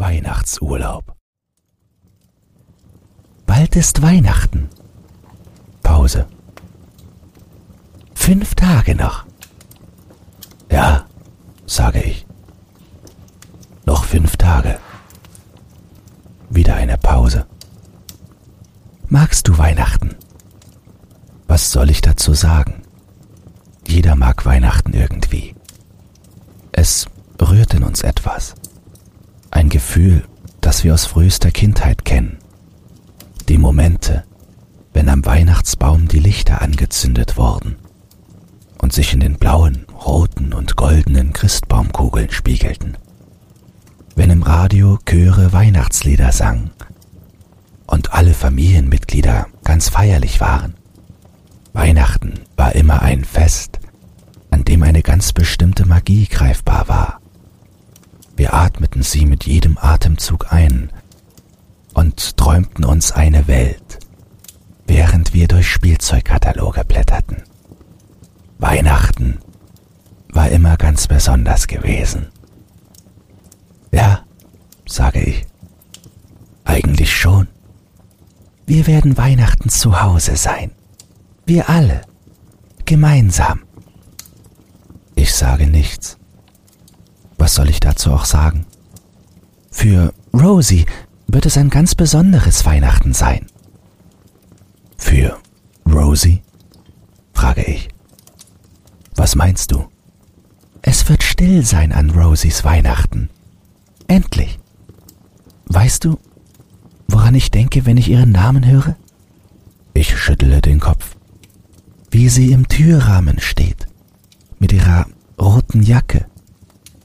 Weihnachtsurlaub. Bald ist Weihnachten. Pause. Fünf Tage noch. Ja, sage ich. Noch fünf Tage. Wieder eine Pause. Magst du Weihnachten? Was soll ich dazu sagen? Jeder mag Weihnachten irgendwie. Es rührt in uns etwas. Ein Gefühl, das wir aus frühester Kindheit kennen. Die Momente, wenn am Weihnachtsbaum die Lichter angezündet wurden und sich in den blauen, roten und goldenen Christbaumkugeln spiegelten. Wenn im Radio Chöre Weihnachtslieder sangen und alle Familienmitglieder ganz feierlich waren. Weihnachten war immer ein Fest, an dem eine ganz bestimmte Magie greifbar war. Wir atmeten sie mit jedem Atemzug ein und träumten uns eine Welt, während wir durch Spielzeugkataloge blätterten. Weihnachten war immer ganz besonders gewesen. Ja, sage ich. Eigentlich schon. Wir werden Weihnachten zu Hause sein. Wir alle. Gemeinsam. Ich sage nichts. Was soll ich dazu auch sagen? Für Rosie wird es ein ganz besonderes Weihnachten sein. Für Rosie? frage ich. Was meinst du? Es wird still sein an Rosies Weihnachten. Endlich. Weißt du, woran ich denke, wenn ich ihren Namen höre? Ich schüttle den Kopf. Wie sie im Türrahmen steht, mit ihrer roten Jacke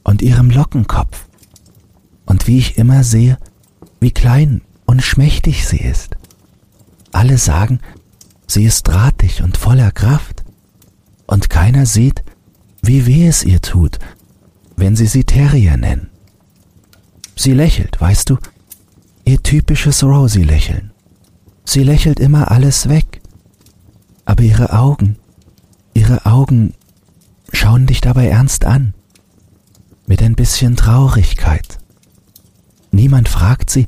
und ihrem Lockenkopf. Und wie ich immer sehe, wie klein und schmächtig sie ist. Alle sagen, sie ist drahtig und voller Kraft. Und keiner sieht, wie weh es ihr tut, wenn sie sie Terrier nennen. Sie lächelt, weißt du, ihr typisches Rosie-Lächeln. Sie lächelt immer alles weg. Aber ihre Augen, ihre Augen schauen dich dabei ernst an. Mit ein bisschen Traurigkeit. Niemand fragt sie,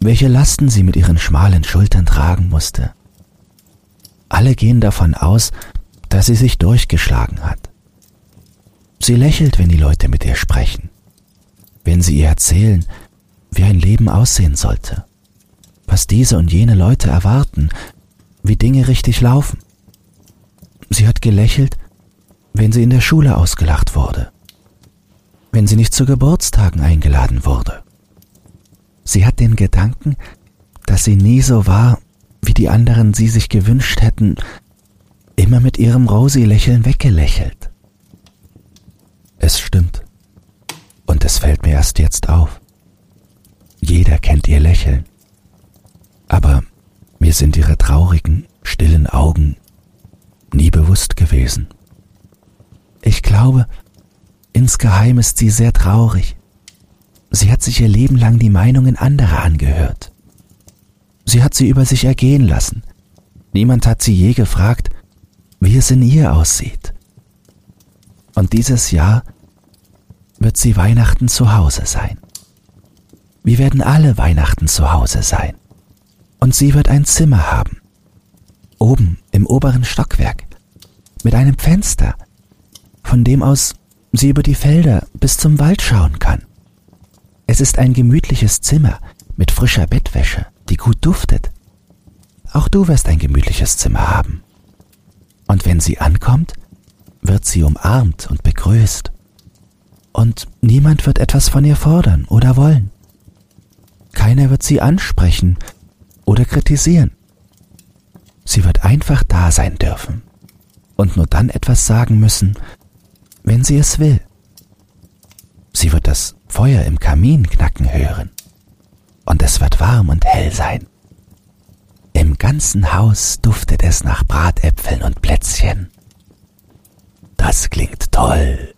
welche Lasten sie mit ihren schmalen Schultern tragen musste. Alle gehen davon aus, dass sie sich durchgeschlagen hat. Sie lächelt, wenn die Leute mit ihr sprechen, wenn sie ihr erzählen, wie ein Leben aussehen sollte, was diese und jene Leute erwarten, wie Dinge richtig laufen. Sie hat gelächelt, wenn sie in der Schule ausgelacht wurde, wenn sie nicht zu Geburtstagen eingeladen wurde. Sie hat den Gedanken, dass sie nie so war, wie die anderen sie sich gewünscht hätten, immer mit ihrem Rosi-Lächeln weggelächelt. Es stimmt. Und es fällt mir erst jetzt auf. Jeder kennt ihr Lächeln. Aber mir sind ihre traurigen, stillen Augen nie bewusst gewesen. Ich glaube, insgeheim ist sie sehr traurig. Sie hat sich ihr Leben lang die Meinungen anderer angehört. Sie hat sie über sich ergehen lassen. Niemand hat sie je gefragt, wie es in ihr aussieht. Und dieses Jahr wird sie Weihnachten zu Hause sein. Wir werden alle Weihnachten zu Hause sein. Und sie wird ein Zimmer haben. Oben im oberen Stockwerk. Mit einem Fenster, von dem aus sie über die Felder bis zum Wald schauen kann. Es ist ein gemütliches Zimmer mit frischer Bettwäsche, die gut duftet. Auch du wirst ein gemütliches Zimmer haben. Und wenn sie ankommt, wird sie umarmt und begrüßt. Und niemand wird etwas von ihr fordern oder wollen. Keiner wird sie ansprechen oder kritisieren. Sie wird einfach da sein dürfen und nur dann etwas sagen müssen, wenn sie es will. Sie wird das Feuer im Kamin knacken hören und es wird warm und hell sein. Im ganzen Haus duftet es nach Bratäpfeln und Plätzchen. Das klingt toll.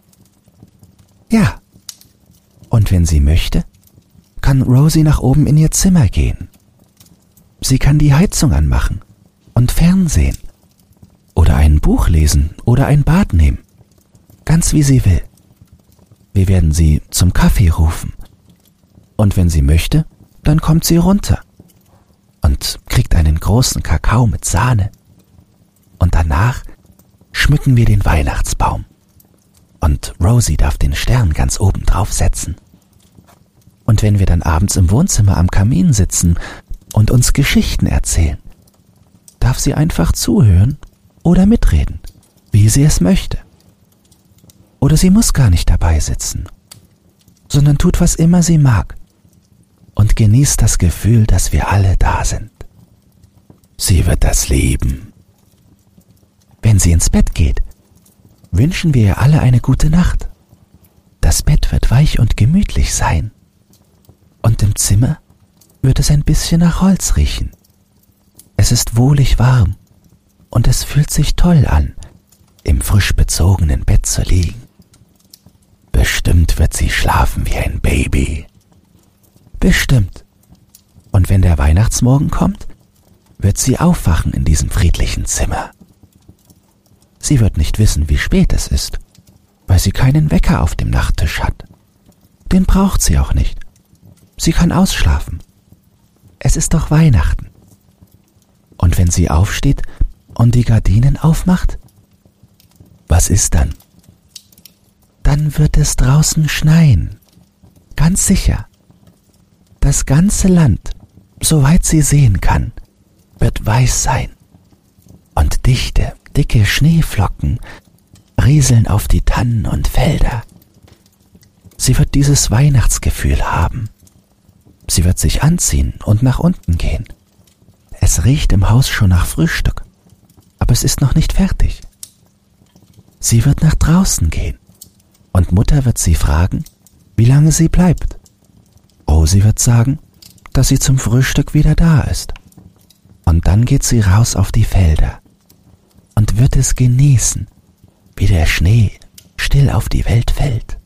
Ja. Und wenn sie möchte, kann Rosie nach oben in ihr Zimmer gehen. Sie kann die Heizung anmachen und Fernsehen oder ein Buch lesen oder ein Bad nehmen, ganz wie sie will. Wir werden sie zum Kaffee rufen Und wenn sie möchte, dann kommt sie runter und kriegt einen großen Kakao mit Sahne. Und danach schmücken wir den Weihnachtsbaum. Und Rosie darf den Stern ganz oben drauf setzen. Und wenn wir dann abends im Wohnzimmer am Kamin sitzen und uns Geschichten erzählen, darf sie einfach zuhören oder mitreden, wie sie es möchte. Oder sie muss gar nicht dabei sitzen, sondern tut, was immer sie mag und genießt das Gefühl, dass wir alle da sind. Sie wird das lieben. Wenn sie ins Bett geht, wünschen wir ihr alle eine gute Nacht. Das Bett wird weich und gemütlich sein und im Zimmer wird es ein bisschen nach Holz riechen. Es ist wohlig warm und es fühlt sich toll an, im frisch bezogenen Bett zu liegen. Bestimmt wird sie schlafen wie ein Baby. Bestimmt. Und wenn der Weihnachtsmorgen kommt, wird sie aufwachen in diesem friedlichen Zimmer. Sie wird nicht wissen, wie spät es ist, weil sie keinen Wecker auf dem Nachttisch hat. Den braucht sie auch nicht. Sie kann ausschlafen. Es ist doch Weihnachten. Und wenn sie aufsteht und die Gardinen aufmacht, was ist dann? Dann wird es draußen schneien. Ganz sicher. Das ganze Land, soweit sie sehen kann, wird weiß sein. Und dichte, dicke Schneeflocken rieseln auf die Tannen und Felder. Sie wird dieses Weihnachtsgefühl haben. Sie wird sich anziehen und nach unten gehen. Es riecht im Haus schon nach Frühstück, aber es ist noch nicht fertig. Sie wird nach draußen gehen und Mutter wird sie fragen, wie lange sie bleibt. Rosi wird sagen, dass sie zum Frühstück wieder da ist. Und dann geht sie raus auf die Felder und wird es genießen, wie der Schnee still auf die Welt fällt.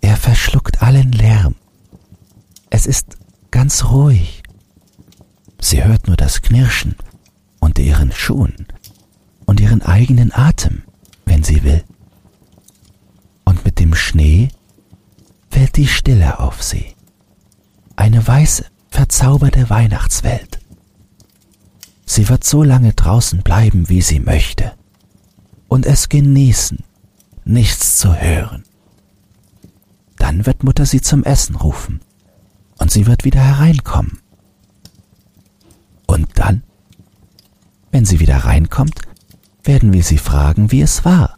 Er verschluckt allen Lärm es ist ganz ruhig. Sie hört nur das Knirschen unter ihren Schuhen und ihren eigenen Atem, wenn sie will. Mit dem Schnee fällt die Stille auf sie. Eine weiße, verzauberte Weihnachtswelt. Sie wird so lange draußen bleiben, wie sie möchte, und es genießen, nichts zu hören. Dann wird Mutter sie zum Essen rufen und sie wird wieder hereinkommen. Und dann, wenn sie wieder reinkommt, werden wir sie fragen, wie es war.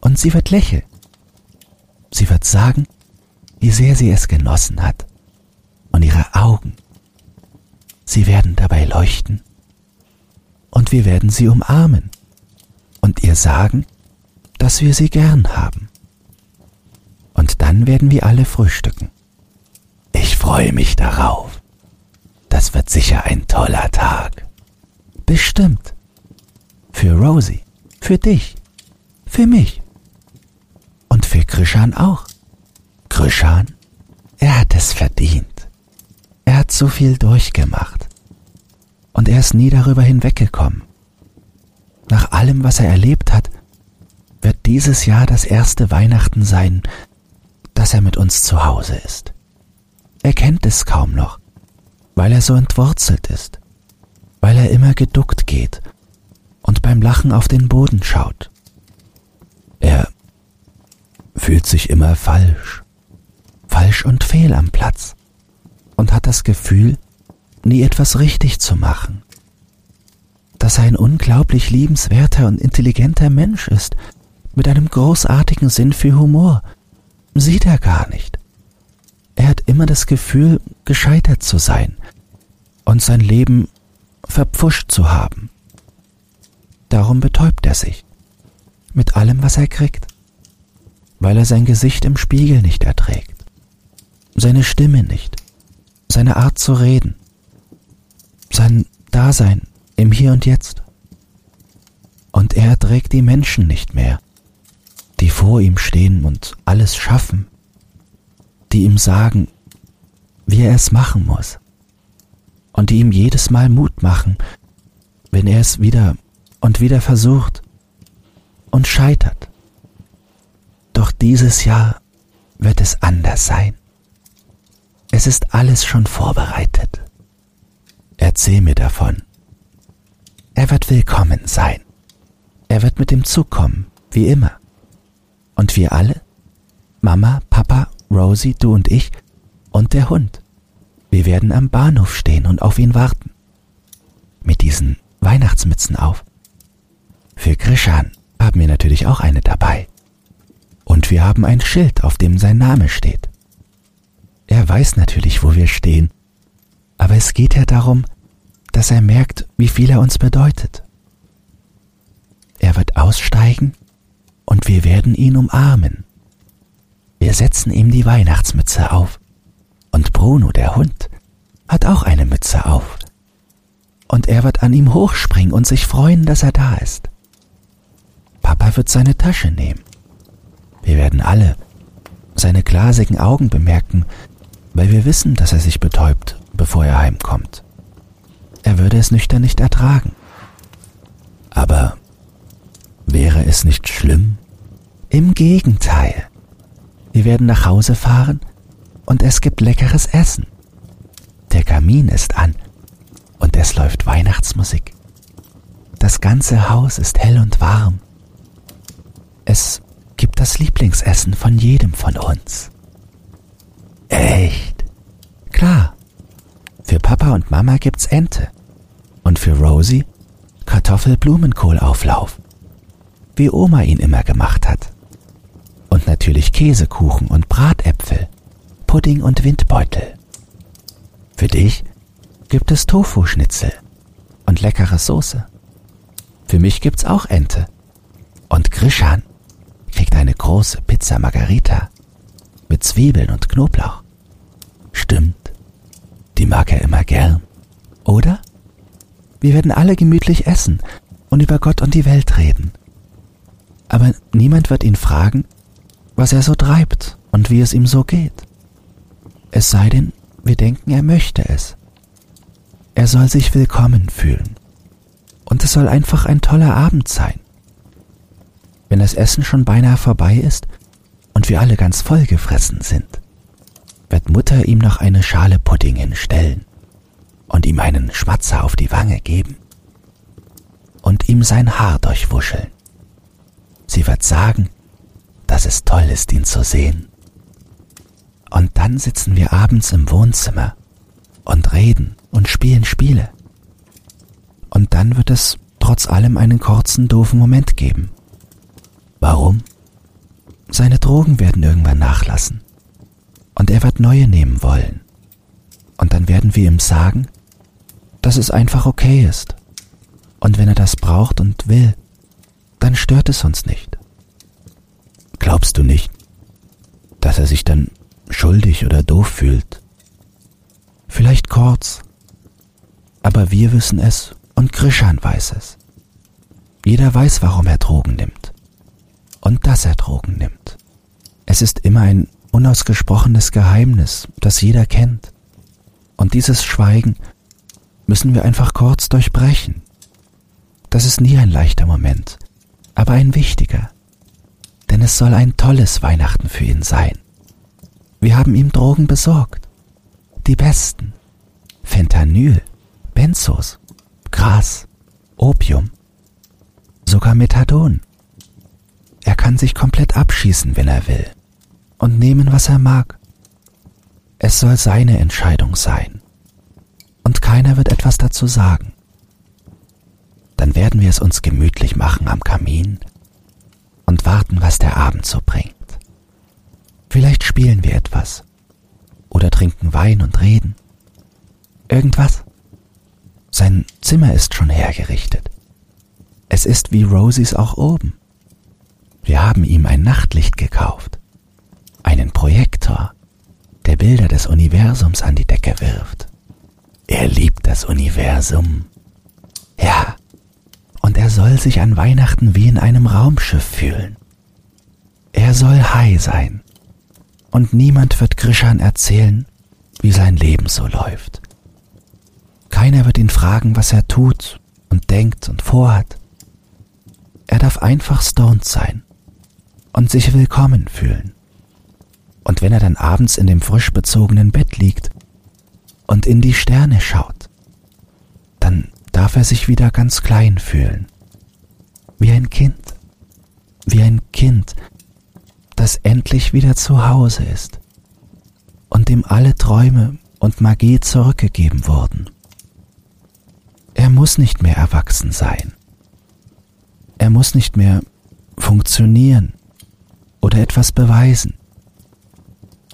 Und sie wird lächeln. Sie wird sagen, wie sehr sie es genossen hat. Und ihre Augen, sie werden dabei leuchten. Und wir werden sie umarmen und ihr sagen, dass wir sie gern haben. Und dann werden wir alle frühstücken. Ich freue mich darauf. Das wird sicher ein toller Tag. Bestimmt. Für Rosie, für dich, für mich. Krishan auch. Krishan, er hat es verdient. Er hat so viel durchgemacht. Und er ist nie darüber hinweggekommen. Nach allem, was er erlebt hat, wird dieses Jahr das erste Weihnachten sein, dass er mit uns zu Hause ist. Er kennt es kaum noch, weil er so entwurzelt ist, weil er immer geduckt geht und beim Lachen auf den Boden schaut. Er fühlt sich immer falsch, falsch und fehl am Platz und hat das Gefühl, nie etwas richtig zu machen. Dass er ein unglaublich liebenswerter und intelligenter Mensch ist, mit einem großartigen Sinn für Humor, sieht er gar nicht. Er hat immer das Gefühl, gescheitert zu sein und sein Leben verpfuscht zu haben. Darum betäubt er sich mit allem, was er kriegt, weil er sein Gesicht im Spiegel nicht erträgt, seine Stimme nicht, seine Art zu reden, sein Dasein im Hier und Jetzt. Und er erträgt die Menschen nicht mehr, die vor ihm stehen und alles schaffen, die ihm sagen, wie er es machen muss und die ihm jedes Mal Mut machen, wenn er es wieder und wieder versucht und scheitert. Doch dieses Jahr wird es anders sein. Es ist alles schon vorbereitet. Erzähl mir davon. Er wird willkommen sein. Er wird mit dem Zug kommen, wie immer. Und wir alle? Mama, Papa, Rosie, du und ich und der Hund. Wir werden am Bahnhof stehen und auf ihn warten. Mit diesen Weihnachtsmützen auf. Für Krishan haben wir natürlich auch eine dabei. Und wir haben ein Schild, auf dem sein Name steht. Er weiß natürlich, wo wir stehen, aber es geht ja darum, dass er merkt, wie viel er uns bedeutet. Er wird aussteigen und wir werden ihn umarmen. Wir setzen ihm die Weihnachtsmütze auf. Und Bruno, der Hund, hat auch eine Mütze auf. Und er wird an ihm hochspringen und sich freuen, dass er da ist. Papa wird seine Tasche nehmen. Wir werden alle seine glasigen Augen bemerken, weil wir wissen, dass er sich betäubt, bevor er heimkommt. Er würde es nüchtern nicht ertragen. Aber wäre es nicht schlimm? Im Gegenteil. Wir werden nach Hause fahren und es gibt leckeres Essen. Der Kamin ist an und es läuft Weihnachtsmusik. Das ganze Haus ist hell und warm. Es gibt das Lieblingsessen von jedem von uns. Echt? Klar. Für Papa und Mama gibt's Ente. Und für Rosie Kartoffelblumenkohlauflauf. Wie Oma ihn immer gemacht hat und natürlich Käsekuchen und Bratäpfel, Pudding und Windbeutel. Für dich gibt es Tofu-Schnitzel und leckere Soße. Für mich gibt's auch Ente. Und kriegt eine große Pizza Margarita mit Zwiebeln und Knoblauch. Stimmt, die mag er immer gern, oder? Wir werden alle gemütlich essen und über Gott und die Welt reden. Aber niemand wird ihn fragen, was er so treibt und wie es ihm so geht. Es sei denn, wir denken, er möchte es. Er soll sich willkommen fühlen. Und es soll einfach ein toller Abend sein. Wenn das Essen schon beinahe vorbei ist und wir alle ganz voll gefressen sind, wird Mutter ihm noch eine Schale Pudding hinstellen und ihm einen Schmatzer auf die Wange geben und ihm sein Haar durchwuscheln. Sie wird sagen, dass es toll ist, ihn zu sehen. Und dann sitzen wir abends im Wohnzimmer und reden und spielen Spiele. Und dann wird es trotz allem einen kurzen, doofen Moment geben. Warum? Seine Drogen werden irgendwann nachlassen. Und er wird neue nehmen wollen. Und dann werden wir ihm sagen, dass es einfach okay ist. Und wenn er das braucht und will, dann stört es uns nicht. Glaubst du nicht, dass er sich dann schuldig oder doof fühlt? Vielleicht kurz, aber wir wissen es und Krishan weiß es. Jeder weiß, warum er Drogen nimmt und dass er Drogen nimmt. Es ist immer ein unausgesprochenes Geheimnis, das jeder kennt. Und dieses Schweigen müssen wir einfach kurz durchbrechen. Das ist nie ein leichter Moment, aber ein wichtiger denn es soll ein tolles Weihnachten für ihn sein. Wir haben ihm Drogen besorgt. Die besten. Fentanyl, Benzos, Gras, Opium, sogar Methadon. Er kann sich komplett abschießen, wenn er will, und nehmen, was er mag. Es soll seine Entscheidung sein. Und keiner wird etwas dazu sagen. Dann werden wir es uns gemütlich machen am Kamin und warten, was der Abend so bringt. Vielleicht spielen wir etwas oder trinken Wein und reden. Irgendwas. Sein Zimmer ist schon hergerichtet. Es ist wie Rosies auch oben. Wir haben ihm ein Nachtlicht gekauft, einen Projektor, der Bilder des Universums an die Decke wirft. Er liebt das Universum. Ja, und er soll sich an Weihnachten wie in einem Raumschiff fühlen. Er soll high sein und niemand wird Grishan erzählen, wie sein Leben so läuft. Keiner wird ihn fragen, was er tut und denkt und vorhat. Er darf einfach stoned sein und sich willkommen fühlen. Und wenn er dann abends in dem frisch bezogenen Bett liegt und in die Sterne schaut, dann darf er sich wieder ganz klein fühlen. Wie ein Kind. Wie ein Kind, das endlich wieder zu Hause ist und dem alle Träume und Magie zurückgegeben wurden. Er muss nicht mehr erwachsen sein. Er muss nicht mehr funktionieren oder etwas beweisen.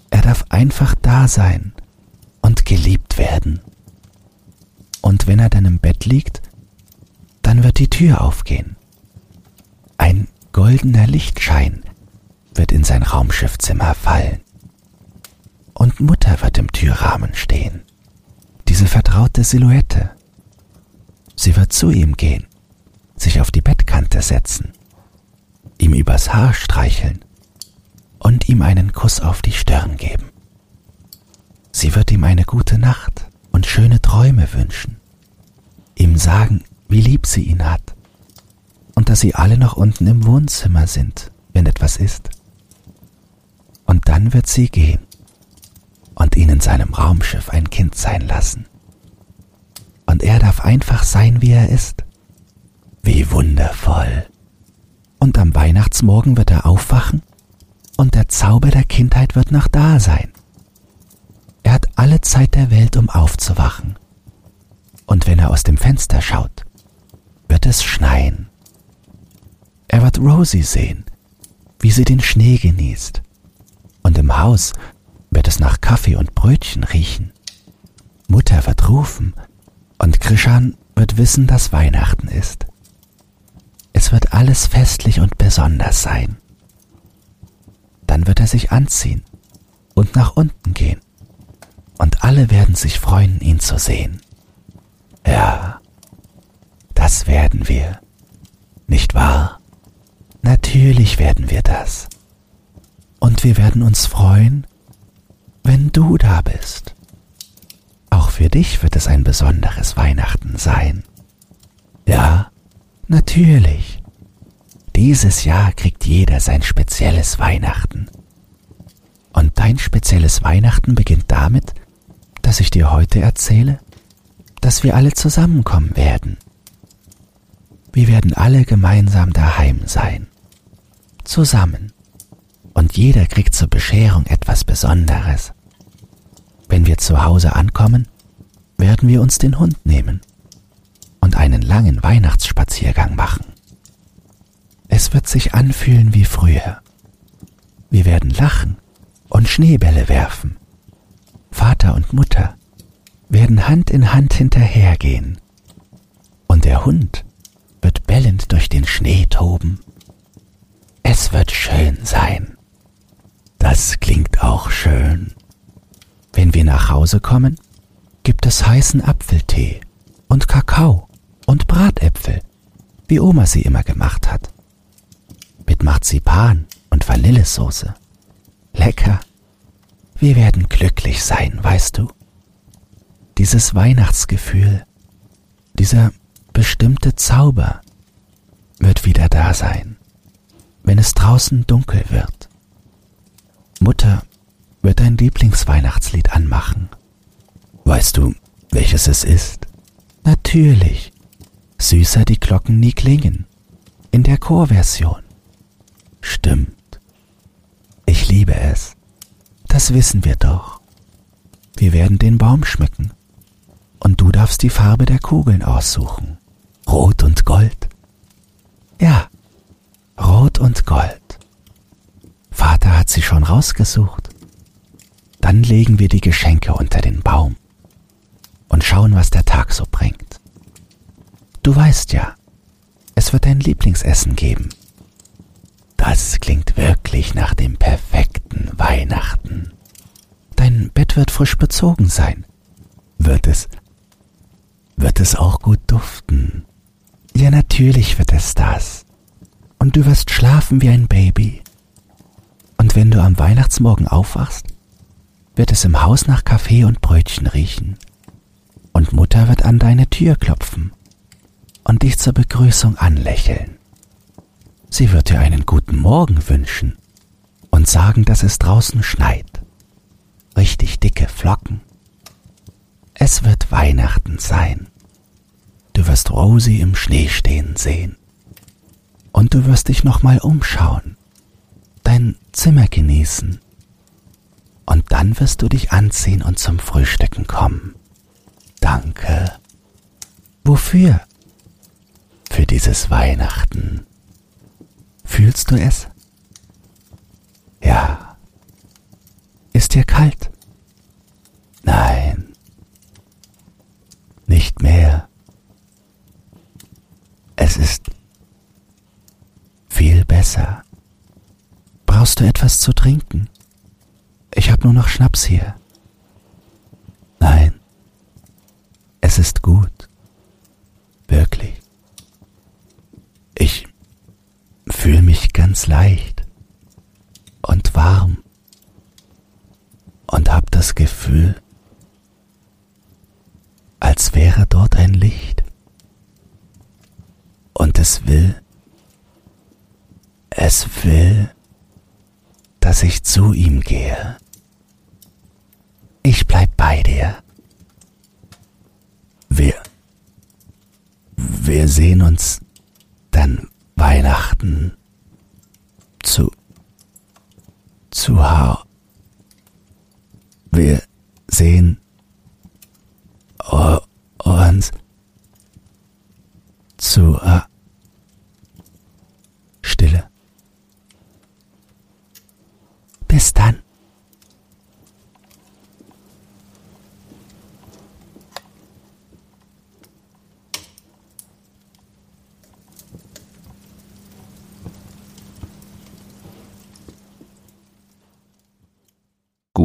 Er darf einfach da sein und geliebt werden. Und wenn er dann im Bett liegt, dann wird die Tür aufgehen. Ein goldener Lichtschein wird in sein Raumschiffzimmer fallen. Und Mutter wird im Türrahmen stehen. Diese vertraute Silhouette. Sie wird zu ihm gehen, sich auf die Bettkante setzen, ihm übers Haar streicheln und ihm einen Kuss auf die Stirn geben. Sie wird ihm eine gute Nacht und schöne Träume wünschen, ihm sagen, wie lieb sie ihn hat und dass sie alle noch unten im Wohnzimmer sind, wenn etwas ist. Und dann wird sie gehen und ihn in seinem Raumschiff ein Kind sein lassen. Und er darf einfach sein, wie er ist. Wie wundervoll. Und am Weihnachtsmorgen wird er aufwachen und der Zauber der Kindheit wird noch da sein. Er hat alle Zeit der Welt, um aufzuwachen. Und wenn er aus dem Fenster schaut, wird es schneien. Er wird Rosie sehen, wie sie den Schnee genießt. Und im Haus wird es nach Kaffee und Brötchen riechen. Mutter wird rufen und Krishan wird wissen, dass Weihnachten ist. Es wird alles festlich und besonders sein. Dann wird er sich anziehen und nach unten gehen. Und alle werden sich freuen, ihn zu sehen. Ja, das werden wir. Nicht wahr? Natürlich werden wir das. Und wir werden uns freuen, wenn du da bist. Auch für dich wird es ein besonderes Weihnachten sein. Ja, natürlich. Dieses Jahr kriegt jeder sein spezielles Weihnachten. Und dein spezielles Weihnachten beginnt damit, dass ich dir heute erzähle, dass wir alle zusammenkommen werden. Wir werden alle gemeinsam daheim sein. Zusammen. Und jeder kriegt zur Bescherung etwas Besonderes. Wenn wir zu Hause ankommen, werden wir uns den Hund nehmen und einen langen Weihnachtsspaziergang machen. Es wird sich anfühlen wie früher. Wir werden lachen und Schneebälle werfen. Vater und Mutter werden Hand in Hand hinterhergehen. Und der Hund wird bellend durch den Schnee toben. Es wird schön sein. Das klingt auch schön. Wenn wir nach Hause kommen, gibt es heißen Apfeltee und Kakao und Bratäpfel, wie Oma sie immer gemacht hat mit Marzipan und Vanillesoße. Lecker. Wir werden glücklich sein, weißt du. Dieses Weihnachtsgefühl, dieser bestimmte Zauber wird wieder da sein, wenn es draußen dunkel wird. Mutter wird dein Lieblingsweihnachtslied anmachen. Weißt du, welches es ist? Natürlich. Süßer die Glocken nie klingen. In der Chorversion. Stimmt. Ich liebe es. Das wissen wir doch. Wir werden den Baum schmücken. Und du darfst die Farbe der Kugeln aussuchen. Rot und Gold. Ja, Rot und Gold. Vater hat sie schon rausgesucht. Dann legen wir die Geschenke unter den Baum und schauen, was der Tag so bringt. Du weißt ja, es wird dein Lieblingsessen geben. Das klingt wirklich nach dem perfekten Weihnachten. Dein Bett wird frisch bezogen sein. Wird es? Wird es auch gut duften? Ja, natürlich wird es das. Und du wirst schlafen wie ein Baby. Und wenn du am Weihnachtsmorgen aufwachst, wird es im Haus nach Kaffee und Brötchen riechen. Und Mutter wird an deine Tür klopfen und dich zur Begrüßung anlächeln. Sie wird dir einen guten Morgen wünschen und sagen, dass es draußen schneit. richtig dicke Flocken. Es wird Weihnachten sein. Du wirst Rosi im Schnee stehen sehen. Und du wirst dich nochmal umschauen, dein Zimmer genießen. Und dann wirst du dich anziehen und zum Frühstücken kommen. Danke. Wofür? Für dieses Weihnachten. Fühlst du es? Ja. Ist dir kalt? Nein. Nicht mehr. Es ist viel besser. Brauchst du etwas zu trinken? Ich habe nur noch Schnaps hier. Nein. Es ist gut. Wirklich. Ich fühle mich ganz leicht und warm und hab das Gefühl, als wäre dort ein Licht. Und es will, es will, dass ich zu ihm gehe. Ich bleib bei dir. Wir, wir sehen uns dann Weihnachten zu, Hau. Wir sehen uns zu uh, Stille. Bis dann.